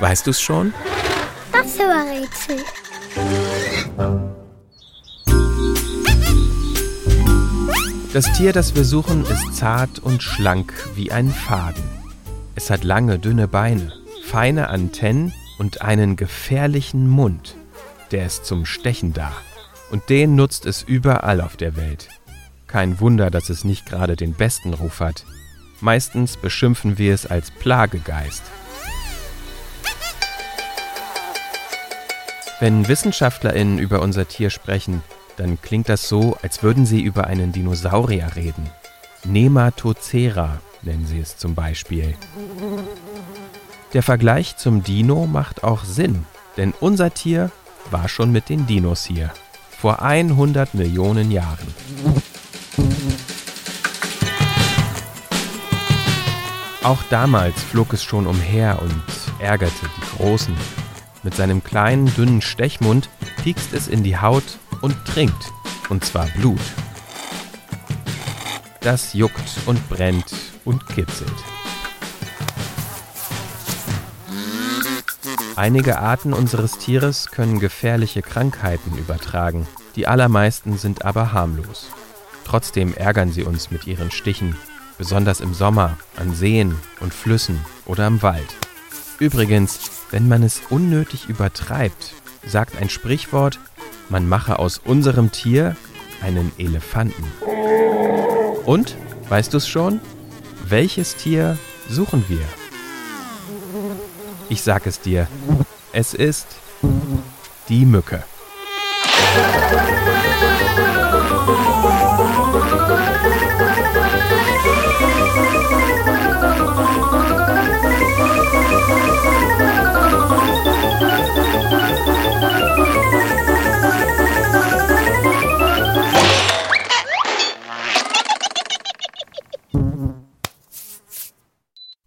Weißt du's schon? Das Rätsel. Das Tier, das wir suchen, ist zart und schlank wie ein Faden. Es hat lange, dünne Beine, feine Antennen und einen gefährlichen Mund. Der ist zum Stechen da. Und den nutzt es überall auf der Welt. Kein Wunder, dass es nicht gerade den besten Ruf hat. Meistens beschimpfen wir es als Plagegeist. Wenn WissenschaftlerInnen über unser Tier sprechen, dann klingt das so, als würden sie über einen Dinosaurier reden. Nematocera nennen sie es zum Beispiel. Der Vergleich zum Dino macht auch Sinn, denn unser Tier war schon mit den Dinos hier. Vor 100 Millionen Jahren. Auch damals flog es schon umher und ärgerte die Großen. Mit seinem kleinen, dünnen Stechmund piekst es in die Haut und trinkt, und zwar Blut. Das juckt und brennt und kitzelt. Einige Arten unseres Tieres können gefährliche Krankheiten übertragen, die allermeisten sind aber harmlos. Trotzdem ärgern sie uns mit ihren Stichen, besonders im Sommer, an Seen und Flüssen oder im Wald. Übrigens, wenn man es unnötig übertreibt, sagt ein Sprichwort, man mache aus unserem Tier einen Elefanten. Und, weißt du es schon? Welches Tier suchen wir? Ich sag es dir, es ist die Mücke.